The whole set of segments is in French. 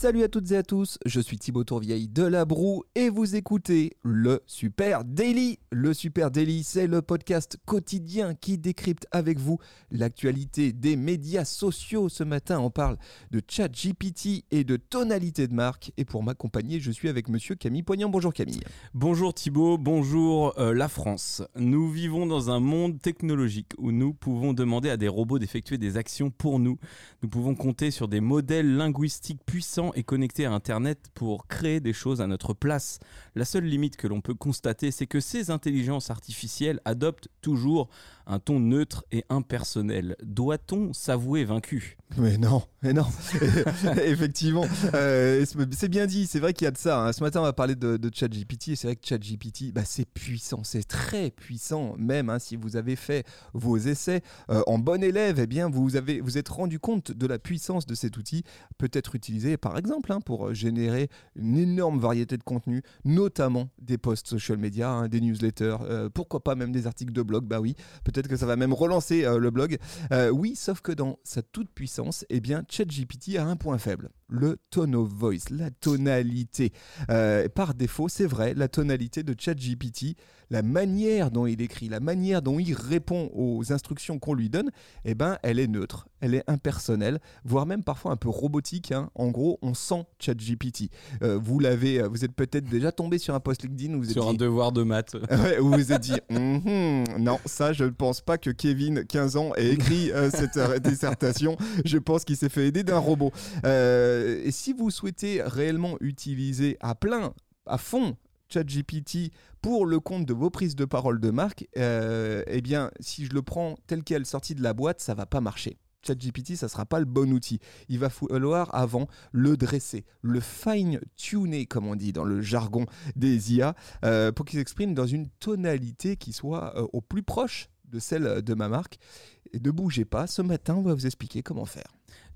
Salut à toutes et à tous, je suis Thibaut Tourvieille de La Broue et vous écoutez le Super Daily. Le Super Daily, c'est le podcast quotidien qui décrypte avec vous l'actualité des médias sociaux. Ce matin, on parle de chat GPT et de tonalité de marque. Et pour m'accompagner, je suis avec monsieur Camille Poignant. Bonjour Camille. Bonjour Thibaut, bonjour euh, la France. Nous vivons dans un monde technologique où nous pouvons demander à des robots d'effectuer des actions pour nous. Nous pouvons compter sur des modèles linguistiques puissants et connecté à Internet pour créer des choses à notre place. La seule limite que l'on peut constater, c'est que ces intelligences artificielles adoptent toujours un ton neutre et impersonnel. Doit-on s'avouer vaincu? Mais non, mais non. Effectivement, euh, c'est bien dit. C'est vrai qu'il y a de ça. Hein. Ce matin, on va parler de, ChatGPT. C'est vrai que ChatGPT, bah, c'est puissant, c'est très puissant. Même hein, si vous avez fait vos essais euh, en bon élève, eh bien, vous avez vous êtes rendu compte de la puissance de cet outil. Peut-être utilisé, par exemple, hein, pour générer une énorme variété de contenus, notamment des posts social media, des newsletters. Euh, pourquoi pas même des articles de blog Bah oui, peut-être que ça va même relancer le blog. Oui, sauf que dans sa toute puissance, eh bien, ChatGPT a un point faible le tone of voice, la tonalité. Euh, par défaut, c'est vrai, la tonalité de ChatGPT, la manière dont il écrit, la manière dont il répond aux instructions qu'on lui donne, eh ben, elle est neutre, elle est impersonnelle, voire même parfois un peu robotique. Hein. En gros, on sent ChatGPT. Euh, vous l'avez, euh, vous êtes peut-être déjà tombé sur un post LinkedIn où vous sur un devoir de maths, où vous vous êtes dit, mm-hmm, non, ça, je ne pense pas que Kevin, 15 ans, ait écrit cette dissertation. Je pense qu'il s'est fait aider d'un robot. Euh, et si vous souhaitez réellement utiliser à plein, à fond, ChatGPT pour le compte de vos prises de parole de marque, euh, eh bien, si je le prends tel quel sorti de la boîte, ça va pas marcher. ChatGPT, ça sera pas le bon outil. Il va falloir avant le dresser, le fine-tuner, comme on dit dans le jargon des IA, euh, pour qu'il s'exprime dans une tonalité qui soit au plus proche de celle de ma marque. Et ne bougez pas, ce matin, on va vous expliquer comment faire.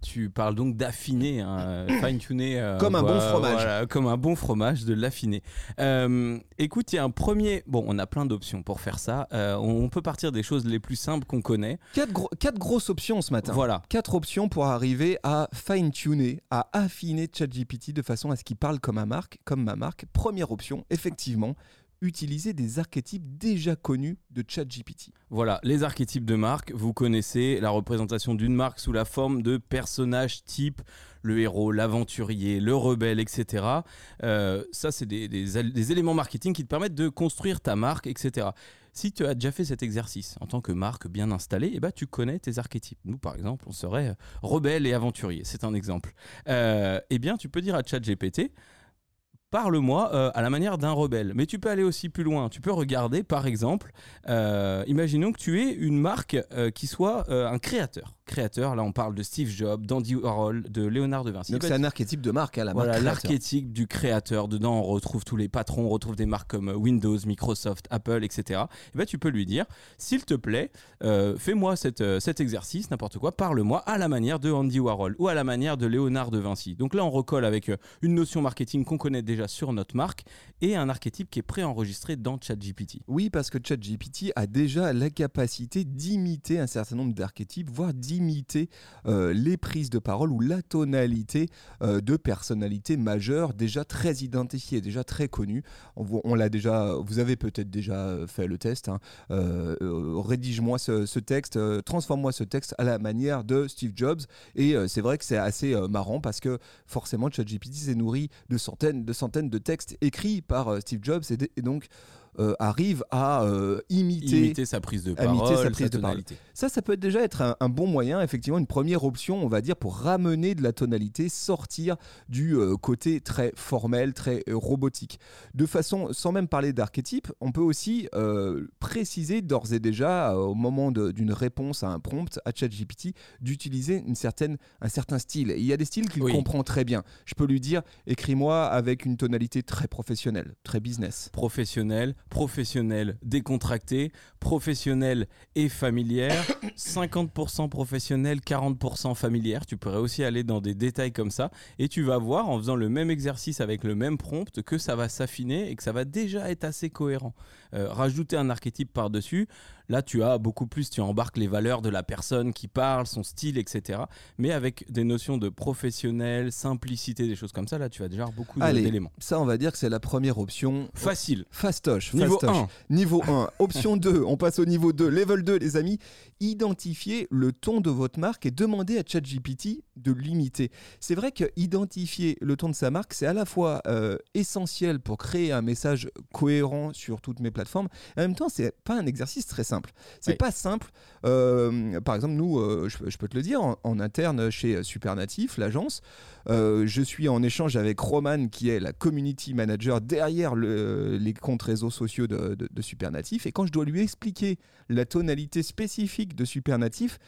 Tu parles donc d'affiner, hein, fine-tuner. Euh, comme un bon fromage. comme un bon fromage, de l'affiner. Euh, écoute, il y a un premier. Bon, on a plein d'options pour faire ça. Euh, on peut partir des choses les plus simples qu'on connaît. Quatre, quatre, grosses options ce matin. Voilà. Quatre options pour arriver à fine-tuner, à affiner ChatGPT de façon à ce qu'il parle comme, ma marque, comme ma marque. Première option, effectivement, utiliser des archétypes déjà connus de ChatGPT. Voilà, les archétypes de marque, vous connaissez la représentation d'une marque sous la forme de personnages type le héros, l'aventurier, le rebelle, etc. Euh, ça, c'est des, éléments marketing qui te permettent de construire ta marque, etc. Si tu as déjà fait cet exercice en tant que marque bien installée, eh ben, tu connais tes archétypes. Nous, par exemple, on serait rebelle et aventurier. C'est un exemple. Euh, eh bien, tu peux dire à ChatGPT, parle-moi euh, à la manière d'un rebelle. Mais tu peux aller aussi plus loin. Tu peux regarder, par exemple, euh, imaginons que tu es une marque euh, qui soit un créateur créateurs. Là, on parle de Steve Jobs, d'Andy Warhol, de Léonard de Vinci. Donc, c'est un archétype de marque, à hein, la Voilà, l'archétype du créateur. Dedans, on retrouve tous les patrons, on retrouve des marques comme Windows, Microsoft, Apple, etc. Et ben, tu peux lui dire, s'il te plaît, euh, fais-moi euh, cet exercice, n'importe quoi, parle-moi à la manière de Andy Warhol ou à la manière de Léonard de Vinci. Donc là, on recolle avec euh, une notion marketing qu'on connaît déjà sur notre marque et un archétype qui est préenregistré dans ChatGPT. Oui, parce que ChatGPT a déjà la capacité d'imiter un certain nombre d'archétypes, voire d'imiter imiter euh, les prises de parole ou la tonalité euh, de personnalités majeures déjà très identifiées, déjà très connues. On, l'a déjà, vous avez peut-être déjà fait le test. Hein. Euh, rédige-moi ce, texte, transforme-moi ce texte à la manière de Steve Jobs. Et c'est vrai que c'est assez marrant parce que forcément ChatGPT s'est nourri de centaines, de centaines de textes écrits par Steve Jobs et donc euh, arrive à euh, imiter, sa prise de parole, sa prise de tonalité. Ça, ça peut déjà être un, bon moyen, effectivement, une première option, on va dire, pour ramener de la tonalité, sortir du euh, côté très formel, très robotique. De façon, sans même parler d'archétype, on peut aussi préciser d'ores et déjà, au moment d'une réponse à un prompt à ChatGPT, d'utiliser une certaine, un certain style. il y a des styles qu'il comprend très bien. Je peux lui dire, écris-moi avec une tonalité très professionnelle, très business. Professionnel, professionnelle décontractée, professionnelle et familière, 50% professionnelle, 40% familière. Tu pourrais aussi aller dans des détails comme ça et tu vas voir en faisant le même exercice avec le même prompt que ça va s'affiner et que ça va déjà être assez cohérent. Euh, rajouter un archétype par-dessus, là tu as beaucoup plus, tu embarques les valeurs de la personne qui parle, son style, etc. Mais avec des notions de professionnel, simplicité, des choses comme ça, là tu as déjà beaucoup d'éléments. Ça, on va dire que c'est la première option. Facile. Fastoche. Niveau 1. Niveau 1. Option 2. On passe au niveau 2. Level 2, les amis. Identifiez le ton de votre marque et demandez à ChatGPT de l'imiter. C'est vrai que identifier le ton de sa marque, c'est à la fois euh, essentiel pour créer un message cohérent sur toutes mes plateformes. Et en même temps, c'est pas un exercice très simple. C'est pas simple. Euh, par exemple, nous, euh, je, peux te le dire, en, interne chez Supernatif, l'agence, je suis en échange avec Roman, qui est la community manager derrière les comptes réseaux sociaux de, de Supernatif. Et quand je dois lui expliquer la tonalité spécifique de Supernatif,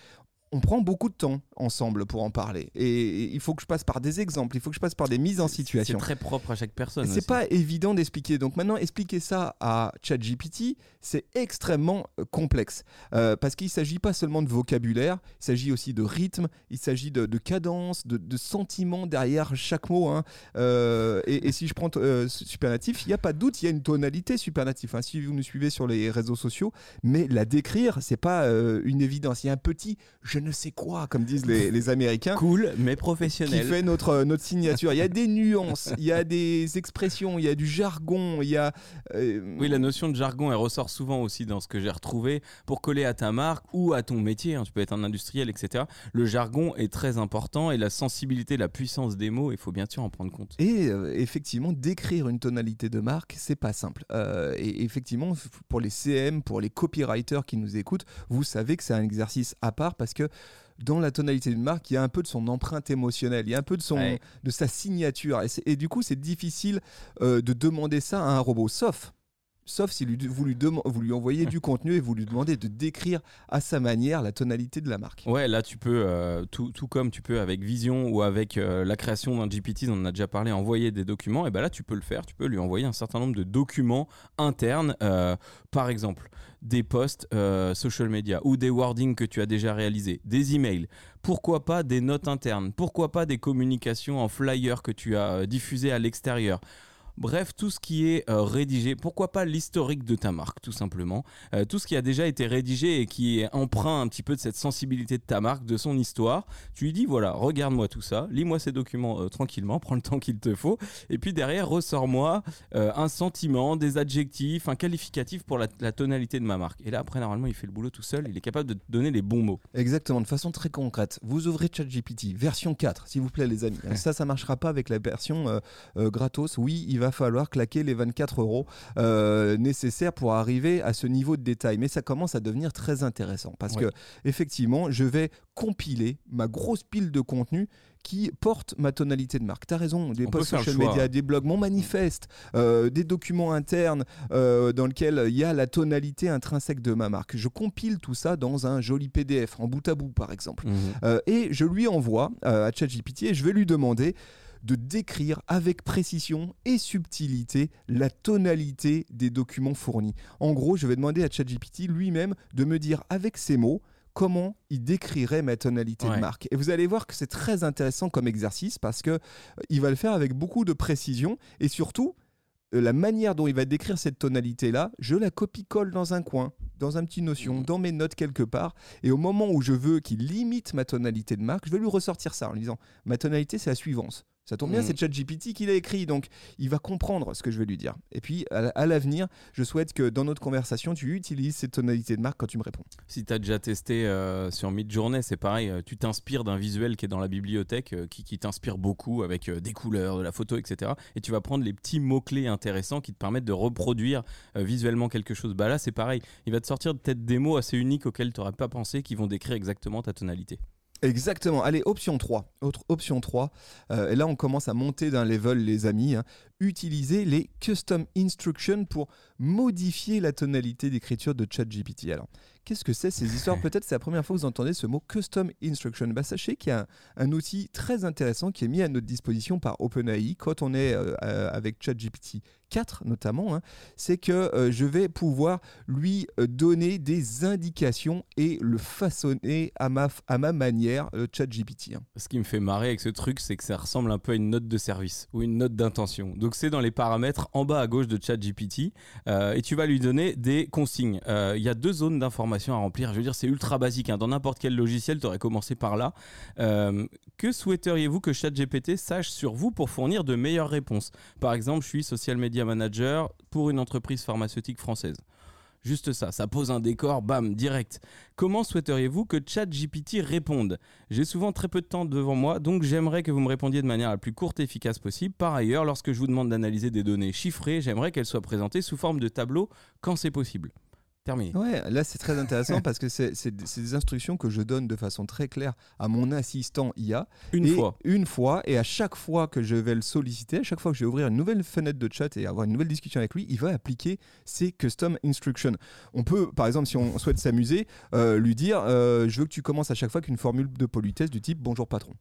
on prend beaucoup de temps ensemble pour en parler. Et il faut que je passe par des exemples, il faut que je passe par des mises en situation. C'est très propre à chaque personne. C'est pas évident d'expliquer. Donc maintenant, expliquer ça à ChatGPT, c'est extrêmement euh, complexe. Euh, parce qu'il ne s'agit pas seulement de vocabulaire, il s'agit aussi de rythme, il s'agit de, cadence, de, de sentiment derrière chaque mot. Hein. Euh, et, si je prends supernatif, il n'y a pas de doute, il y a une tonalité supernatif. Hein, si vous nous suivez sur les réseaux sociaux, mais la décrire, c'est pas une évidence. Il y a un petit je ne sais quoi, comme disent les, Américains. Cool, mais professionnel. Qui fait notre, notre signature. Il y a des nuances, il y a des expressions, il y a du jargon, il y a. Euh, oui, la notion de jargon, elle ressort souvent aussi dans ce que j'ai retrouvé. Pour coller à ta marque ou à ton métier, hein, tu peux être un industriel, etc. Le jargon est très important et la sensibilité, la puissance des mots, il faut bien sûr en prendre compte. Et euh, effectivement, décrire une tonalité de marque, c'est pas simple. Euh, et effectivement, pour les CM, pour les copywriters qui nous écoutent, vous savez que c'est un exercice à part parce que dans la tonalité d'une marque, il y a un peu de son empreinte émotionnelle, il y a un peu de, son, de sa signature. Et, du coup, c'est difficile euh, de demander ça à un robot, sauf sauf si vous lui, vous lui envoyez du contenu et vous lui demandez de décrire à sa manière la tonalité de la marque. Ouais, là tu peux, euh, tout, comme tu peux avec Vision ou avec euh, la création d'un GPT, on en a déjà parlé, envoyer des documents, et ben là tu peux le faire, tu peux lui envoyer un certain nombre de documents internes, par exemple des posts euh, social media ou des wordings que tu as déjà réalisés, des emails, pourquoi pas des notes internes, pourquoi pas des communications en flyer que tu as euh, diffusées à l'extérieur? Bref, tout ce qui est euh, rédigé, pourquoi pas l'historique de ta marque, tout simplement. Euh, tout ce qui a déjà été rédigé et qui est emprunt un petit peu de cette sensibilité de ta marque, de son histoire. Tu lui dis, voilà, regarde-moi tout ça, lis-moi ces documents euh, tranquillement, prends le temps qu'il te faut. Et puis derrière, ressors-moi un sentiment, des adjectifs, un qualificatif pour la, tonalité de ma marque. Et là, après, normalement, il fait le boulot tout seul, il est capable de te donner les bons mots. Exactement, de façon très concrète. Vous ouvrez ChatGPT, version 4, s'il vous plaît, les amis. Ça, ça marchera pas avec la version gratos. Oui, il va va falloir claquer les 24 euros euh, nécessaires pour arriver à ce niveau de détail. Mais ça commence à devenir très intéressant parce que effectivement, je vais compiler ma grosse pile de contenu qui porte ma tonalité de marque. Tu as raison, des posts social media, des blogs, mon manifeste, euh, des documents internes euh, dans lesquels il y a la tonalité intrinsèque de ma marque. Je compile tout ça dans un joli PDF, en bout à bout par exemple. Mhm. et je lui envoie à ChatGPT et je vais lui demander de décrire avec précision et subtilité la tonalité des documents fournis. En gros, je vais demander à ChatGPT lui-même de me dire avec ces mots comment il décrirait ma tonalité de marque. Et vous allez voir que c'est très intéressant comme exercice parce que euh, il va le faire avec beaucoup de précision et surtout euh, la manière dont il va décrire cette tonalité-là, je la copie-colle dans un coin, dans un petit notion, mmh. dans mes notes quelque part. Et au moment où je veux qu'il limite ma tonalité de marque, je vais lui ressortir ça en lui disant ma tonalité, c'est la suivante. Ça tombe bien, mm. c'est ChatGPT qui l'a écrit, donc il va comprendre ce que je vais lui dire. Et puis, à, l'avenir, je souhaite que dans notre conversation, tu utilises cette tonalité de marque quand tu me réponds. Si tu as déjà testé euh, sur Midjourney, c'est pareil, euh, tu t'inspires d'un visuel qui est dans la bibliothèque, euh, qui, qui t'inspire beaucoup avec des couleurs, de la photo, etc. Et tu vas prendre les petits mots-clés intéressants qui te permettent de reproduire visuellement quelque chose. Bah là, c'est pareil, il va te sortir peut-être des mots assez uniques auxquels tu n'aurais pas pensé qui vont décrire exactement ta tonalité. Exactement. Allez, option 3. Autre option 3. Euh, et là, on commence à monter d'un level, les amis. Hein. Utiliser les custom instructions pour modifier la tonalité d'écriture de ChatGPT. Alors, qu'est-ce que c'est ces histoires? Peut-être c'est la première fois que vous entendez ce mot custom instruction. Bah, sachez qu'il y a un, outil très intéressant qui est mis à notre disposition par OpenAI quand on est euh, euh, avec ChatGPT 4 notamment. hein. c'est que euh, je vais pouvoir lui donner des indications et le façonner à ma, à ma manière, le ChatGPT. hein. Ce qui me fait marrer avec ce truc, c'est que ça ressemble un peu à une note de service ou une note d'intention. Donc c'est dans les paramètres en bas à gauche de ChatGPT euh, et tu vas lui donner des consignes. Euh, Il y a deux zones d'information à remplir. Je veux dire, c'est ultra basique. hein. Dans n'importe quel logiciel, tu aurais commencé par là. Euh, que souhaiteriez-vous que ChatGPT sache sur vous pour fournir de meilleures réponses? Par exemple, je suis social media manager pour une entreprise pharmaceutique française. Juste ça, ça pose un décor, bam, direct. Comment souhaiteriez-vous que ChatGPT réponde? J'ai souvent très peu de temps devant moi, donc j'aimerais que vous me répondiez de manière la plus courte et efficace possible. Par ailleurs, lorsque je vous demande d'analyser des données chiffrées, j'aimerais qu'elles soient présentées sous forme de tableau quand c'est possible. Terminé. Ouais, là c'est très intéressant parce que c'est des instructions que je donne de façon très claire à mon assistant IA. Une Et fois. Une fois, et à chaque fois que je vais le solliciter, à chaque fois que je vais ouvrir une nouvelle fenêtre de chat et avoir une nouvelle discussion avec lui, il va appliquer ces custom instructions. On peut, par exemple, si on souhaite s'amuser, euh, lui dire euh, Je veux que tu commences à chaque fois qu'une formule de politesse du type Bonjour patron.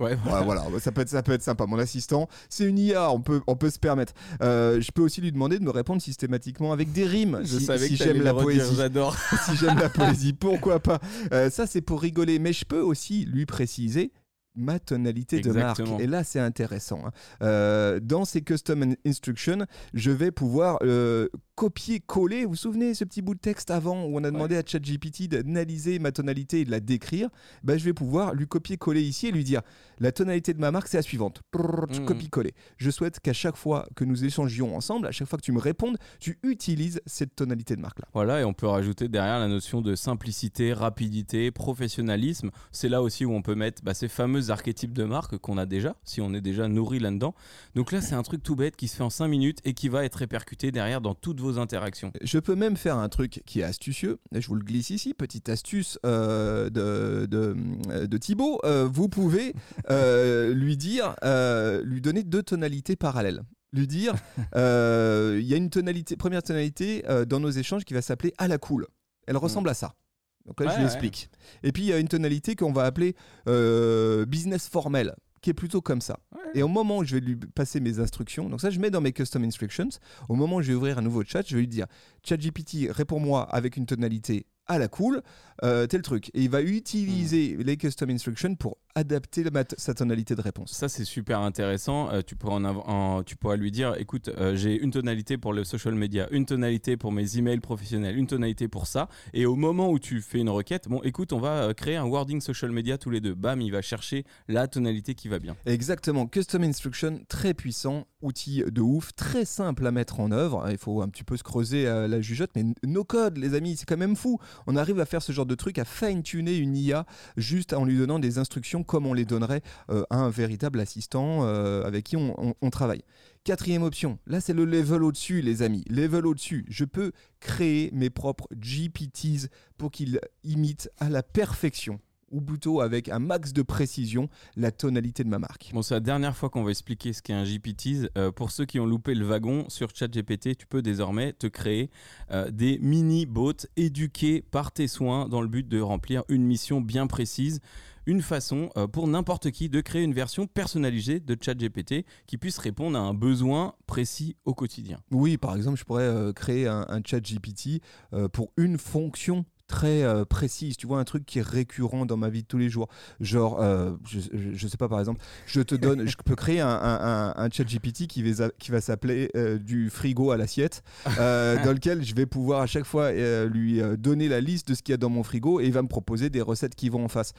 Ouais, voilà, ça peut, être, ça peut être sympa. Mon assistant, c'est une IA, on peut, on peut se permettre. Euh, je peux aussi lui demander de me répondre systématiquement avec des rimes. Je si, savais si que j'aime la poésie. J'adore. si j'aime la poésie, pourquoi pas? Euh, Ça, c'est pour rigoler. Mais je peux aussi lui préciser ma tonalité de marque. Et là, c'est intéressant. hein. Euh, dans ces custom in- instructions, je vais pouvoir euh, copier-coller. Vous vous souvenez ce petit bout de texte avant où on a demandé à ChatGPT d'analyser ma tonalité et de la décrire? Ben, Je vais pouvoir lui copier-coller ici et lui dire la tonalité de ma marque, c'est la suivante. Mhm. Copier-coller. Je souhaite qu'à chaque fois que nous échangions ensemble, à chaque fois que tu me répondes, tu utilises cette tonalité de marque-là. Voilà, et on peut rajouter derrière la notion de simplicité, rapidité, professionnalisme. C'est là aussi où on peut mettre bah, ces fameux archétypes de marque qu'on a déjà, si on est déjà nourri là-dedans. Donc là, c'est un truc tout bête qui se fait en 5 minutes et qui va être répercuté derrière dans toutes vos interactions. Je peux même faire un truc qui est astucieux. Je vous le glisse ici, petite astuce euh, de, de, de Thibaut. Euh, vous pouvez euh, lui dire, lui donner deux tonalités parallèles. Lui dire, il y a une tonalité, première tonalité dans nos échanges qui va s'appeler à la cool. Elle ressemble à ça. Donc là, Ouais, je lui ouais. explique. Et puis, il y a une tonalité qu'on va appeler business formel, qui est plutôt comme ça. Et au moment où je vais lui passer mes instructions, donc ça, je mets dans mes custom instructions, au moment où je vais ouvrir un nouveau chat, je vais lui dire ChatGPT, réponds-moi avec une tonalité à la cool, euh, tel truc. Et il va utiliser les custom instructions pour adapter sa tonalité de réponse. Ça, c'est super intéressant. Euh, tu, pourras en av- en- tu pourras lui dire écoute, euh, j'ai une tonalité pour le social media, une tonalité pour mes emails professionnels, une tonalité pour ça. Et au moment où tu fais une requête, bon, écoute, on va euh, créer un wording social media tous les deux. Bam, il va chercher la tonalité qui va bien. Exactement, Custom Instruction, très puissant, outil de ouf, très simple à mettre en œuvre. Il faut un petit peu se creuser euh, la jugeote, mais no code, les amis, c'est quand même fou. On arrive à faire ce genre de truc, à fine-tuner une IA juste en lui donnant des instructions comme on les donnerait euh, à un véritable assistant euh, avec qui on, on- on travaille. Quatrième option, là c'est le level au-dessus, les amis. Level au-dessus, je peux créer mes propres GPTs pour qu'ils imitent à la perfection ou plutôt avec un max de précision la tonalité de ma marque. Bon, c'est la dernière fois qu'on va expliquer ce qu'est un GPT. Euh, pour ceux qui ont loupé le wagon sur ChatGPT, tu peux désormais te créer euh, des mini-bots éduqués par tes soins dans le but de remplir une mission bien précise. Une façon euh, pour n'importe qui de créer une version personnalisée de ChatGPT qui puisse répondre à un besoin précis au quotidien. Oui, par exemple, je pourrais euh, créer un, un chat GPT euh, pour une fonction très euh, précise, tu vois, un truc qui est récurrent dans ma vie de tous les jours. Genre, euh, je, je, je sais pas, par exemple, je te donne, je peux créer un, un, un, un chat GPT qui va, qui va s'appeler euh, du frigo à l'assiette, dans lequel je vais pouvoir à chaque fois lui donner la liste de ce qu'il y a dans mon frigo et il va me proposer des recettes qui vont en face.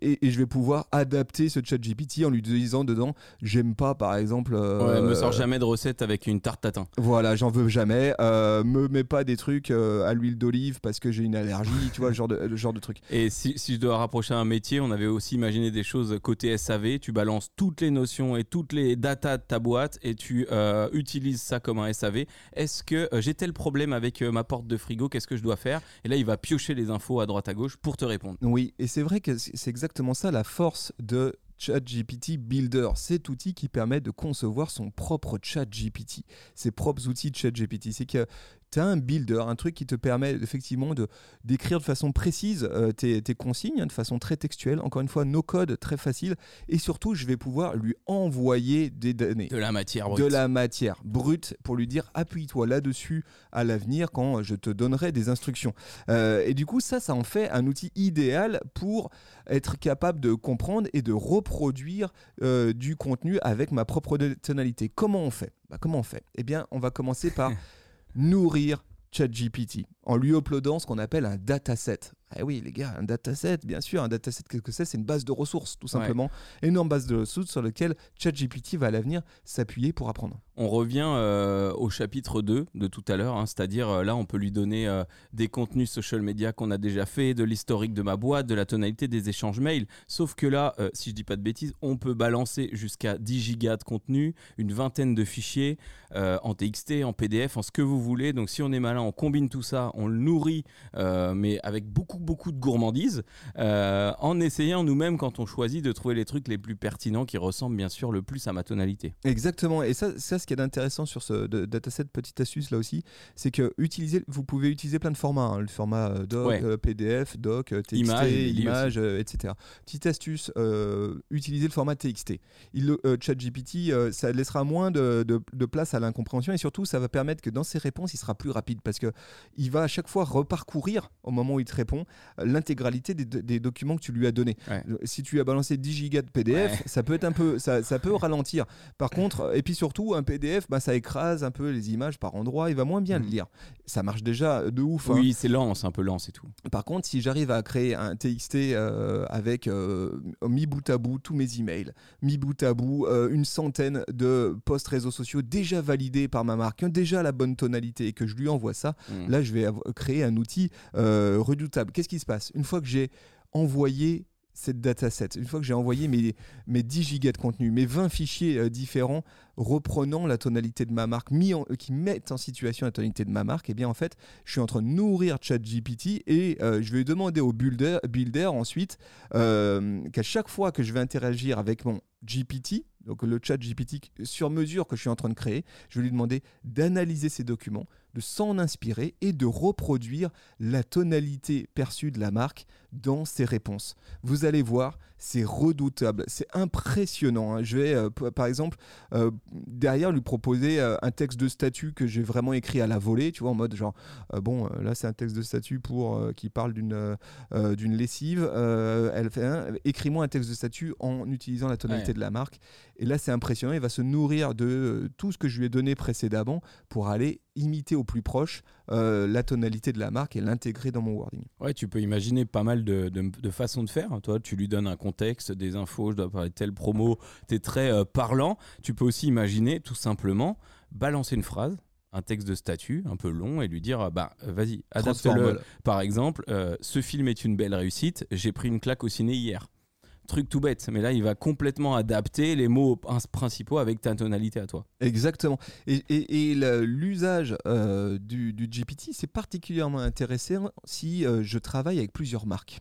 Et, et je vais pouvoir adapter ce chat GPT en lui disant dedans, j'aime pas, par exemple. Ouais, me sors jamais de recette avec une tarte tatin. voilà, j'en veux jamais. Me mets pas des trucs à l'huile d'olive parce que j'ai une allergie, tu vois, le genre de, le genre de truc. Et si, si je dois rapprocher un métier, on avait aussi imaginé des choses côté SAV. Tu balances toutes les notions et toutes les datas de ta boîte et tu euh, utilises ça comme un SAV. Est-ce que euh, j'ai tel problème avec euh, ma porte de frigo Qu'est-ce que je dois faire? Et là, il va piocher les infos à droite à gauche pour te répondre. Oui, et c'est vrai que c'est exactement ça la force de ChatGPT Builder, cet outil qui permet de concevoir son propre ChatGPT, ses propres outils de ChatGPT. C'est que tu as un builder, un truc qui te permet effectivement de d'écrire de façon précise euh, tes, consignes, hein, de façon très textuelle. Encore une fois, no code, très facile. Et surtout, je vais pouvoir lui envoyer des données. De la matière brute. De la matière brute pour lui dire appuie-toi là-dessus à l'avenir quand je te donnerai des instructions. Euh, et du coup, ça, ça en fait un outil idéal pour être capable de comprendre et de reproduire euh, du contenu avec ma propre tonalité. Comment on fait? Bah, Comment on fait? Eh bien, on va commencer par nourrir ChatGPT en lui uploadant ce qu'on appelle un dataset. Eh oui, les gars, un dataset, bien sûr, un dataset, qu'est-ce que c'est? C'est une base de ressources, tout simplement. Énorme base de ressources sur laquelle ChatGPT va à l'avenir s'appuyer pour apprendre. On revient euh, au chapitre 2 de tout à l'heure, hein, c'est-à-dire euh, là, on peut lui donner euh, des contenus social media qu'on a déjà fait, de l'historique de ma boîte, de la tonalité des échanges mails. Sauf que là, si je dis pas de bêtises, on peut balancer jusqu'à 10 gigas de contenu, une vingtaine de fichiers en TXT, en PDF, en ce que vous voulez. Donc si on est malin, on combine tout ça, on le nourrit, mais avec beaucoup beaucoup, de gourmandise euh, en essayant nous-mêmes, quand on choisit, de trouver les trucs les plus pertinents qui ressemblent bien sûr le plus à ma tonalité. Exactement. Et ça, ça ce qui est intéressant sur ce dataset, petite astuce là aussi, c'est que utiliser, vous pouvez utiliser plein de formats, hein. le format euh, doc, euh, PDF, doc, TXT, image, etc. Petite astuce, utiliser le format TXT. Il, ChatGPT, ça laissera moins de, de place à l'incompréhension et surtout, ça va permettre que dans ses réponses, il sera plus rapide parce que il va à chaque fois reparcourir au moment où il te répond l'intégralité des, documents que tu lui as donnés. Si tu lui as balancé 10 gigas de PDF, ça peut être un peu, ça, ça, peut ralentir. Par contre, et puis surtout, un PDF, bah, ça écrase un peu les images par endroits, il va moins bien le mm. lire. Ça marche déjà de ouf. Hein. Oui, c'est lent, c'est un peu lent, c'est tout. Par contre, si j'arrive à créer un TXT euh, avec euh, mis bout à bout tous mes emails, mis bout à bout euh, une centaine de posts réseaux sociaux déjà validés par ma marque, ont déjà la bonne tonalité et que je lui envoie ça, mm. là, je vais créer un outil redoutable. Qu'est-ce qui se passe? Une fois que j'ai envoyé cette dataset, une fois que j'ai envoyé mes, mes 10 gigas de contenu, mes 20 fichiers euh, différents reprenant la tonalité de ma marque, euh, qui mettent en situation la tonalité de ma marque, eh bien en fait, je suis en train de nourrir ChatGPT et euh, je vais demander au builder, builder ensuite qu'à chaque fois que je vais interagir avec mon GPT, donc le chat GPT sur mesure que je suis en train de créer, je vais lui demander d'analyser ces documents, de s'en inspirer et de reproduire la tonalité perçue de la marque dans ses réponses. Vous allez voir, c'est redoutable, c'est impressionnant. Hein. Je vais, euh, par exemple, euh, derrière lui proposer euh, un texte de statut que j'ai vraiment écrit à la volée, tu vois, en mode genre, bon, là c'est un texte de statut pour qui parle d'une d'une lessive. elle fait, écris-moi un texte de statut en utilisant la tonalité de la marque. Et là, c'est impressionnant. Il va se nourrir de tout ce que je lui ai donné précédemment pour aller imiter au plus proche la tonalité de la marque et l'intégrer dans mon wording. Ouais, tu peux imaginer pas mal de, de, façons de faire. Toi, tu lui donnes un contexte, des infos, je dois parler de telle promo, tu es très euh, parlant. Tu peux aussi imaginer tout simplement balancer une phrase un texte de statut un peu long et lui dire bah vas-y adapte-le par exemple euh, ce film est une belle réussite j'ai pris une claque au ciné hier truc tout bête, mais là il va complètement adapter les mots principaux avec ta tonalité à toi. Exactement. Et, l'usage euh, du, du, GPT, c'est particulièrement intéressant si je travaille avec plusieurs marques.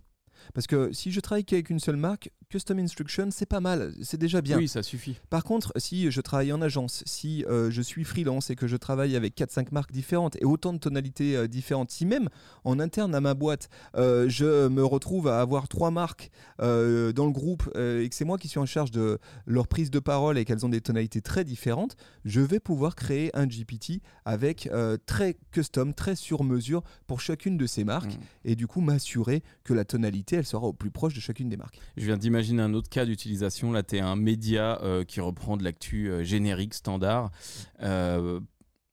Parce que si je travaille qu'avec une seule marque, Custom Instruction, c'est pas mal, c'est déjà bien. Oui, ça suffit. Par contre, si je travaille en agence, si euh, je suis freelance et que je travaille avec 4-5 marques différentes et autant de tonalités euh, différentes, si même en interne à ma boîte, euh, je me retrouve à avoir trois marques dans le groupe et que c'est moi qui suis en charge de leur prise de parole et qu'elles ont des tonalités très différentes, je vais pouvoir créer un GPT avec très custom, très sur mesure pour chacune de ces marques mmh. et du coup m'assurer que la tonalité, elle sera au plus proche de chacune des marques. Je viens Imagine un autre cas d'utilisation. Là, tu es un média euh, qui reprend de l'actu euh, générique standard. Euh,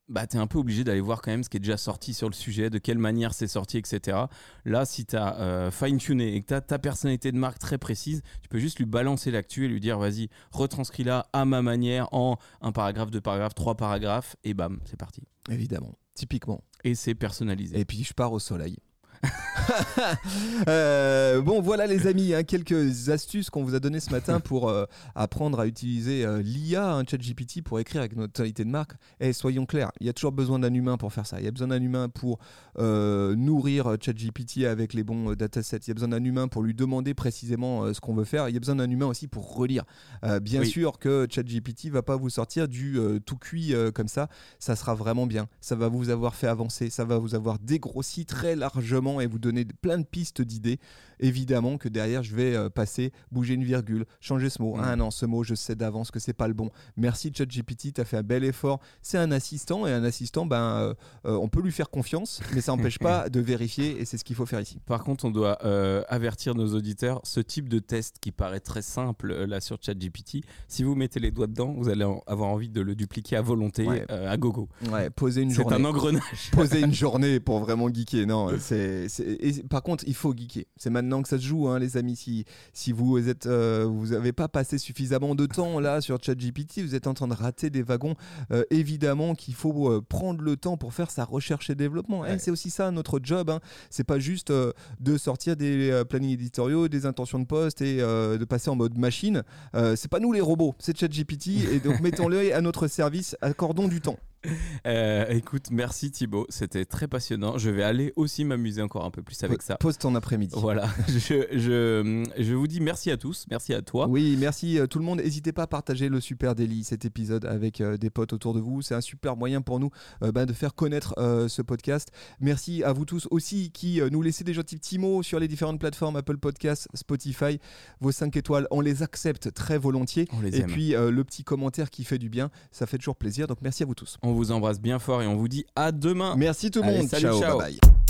bah, tu es un peu obligé d'aller voir quand même ce qui est déjà sorti sur le sujet, de quelle manière c'est sorti, etc. Là, si tu as fine-tuné et que tu as ta personnalité de marque très précise, tu peux juste lui balancer l'actu et lui dire vas-y, retranscris-la à ma manière en un paragraphe, deux paragraphes, trois paragraphes, et bam, c'est parti. Évidemment, typiquement. Et c'est personnalisé. Et puis je pars au soleil. Euh, bon, voilà les amis, hein, quelques astuces qu'on vous a données ce matin pour euh, apprendre à utiliser euh, l'IA, un chat GPT, pour écrire avec notre tonalité de marque. Et soyons clairs, il y a toujours besoin d'un humain pour faire ça. Il y a besoin d'un humain pour nourrir ChatGPT avec les bons datasets. Il y a besoin d'un humain pour lui demander précisément ce qu'on veut faire. Il y a besoin d'un humain aussi pour relire. bien sûr que ChatGPT va pas vous sortir du tout cuit comme ça. Ça sera vraiment bien. Ça va vous avoir fait avancer. Ça va vous avoir dégrossi très largement et vous donner plein de pistes d'idées. Évidemment que derrière, je vais euh, passer, bouger une virgule, changer ce mot. Mm. Ah non, ce mot, je sais d'avance que c'est pas le bon. Merci ChatGPT, tu as fait un bel effort. C'est un assistant et un assistant, ben, euh, euh, on peut lui faire confiance, mais ça n'empêche pas de vérifier et c'est ce qu'il faut faire ici. Par contre, on doit avertir nos auditeurs, ce type de test qui paraît très simple là sur ChatGPT, si vous mettez les doigts dedans, vous allez avoir envie de le dupliquer à volonté, à gogo. Ouais, poser une journée. C'est un engrenage. poser une journée pour vraiment geeker. Non, c'est par contre, il faut geeker. C'est maintenant que ça se joue, hein, les amis. Si, si vous êtes, euh, vous n'avez pas passé suffisamment de temps là sur ChatGPT, vous êtes en train de rater des wagons. Euh, évidemment qu'il faut euh, prendre le temps pour faire sa recherche et développement. Eh, c'est aussi ça notre job. Hein. C'est pas juste de sortir des plannings éditoriaux, des intentions de poste et de passer en mode machine. c'est pas nous les robots, c'est ChatGPT. et donc mettons-le à notre service, accordons du temps. Euh, écoute, merci Thibaut, c'était très passionnant. Je vais aller aussi m'amuser encore un peu plus avec ça. Pose ton après-midi. Voilà, je, je, je, vous dis merci à tous, merci à toi. Oui, merci euh, tout le monde. N'hésitez pas à partager le Super Daily, cet épisode avec euh, des potes autour de vous. C'est un super moyen pour nous bah, de faire connaître ce podcast. Merci à vous tous aussi qui nous laissez des gentils petits mots sur les différentes plateformes Apple Podcasts, Spotify. Vos 5 étoiles, on les accepte très volontiers. Et puis le petit commentaire qui fait du bien, ça fait toujours plaisir. Donc merci à vous tous on vous embrasse bien fort et on vous dit à demain. Merci tout le monde. Ciao, Bye bye.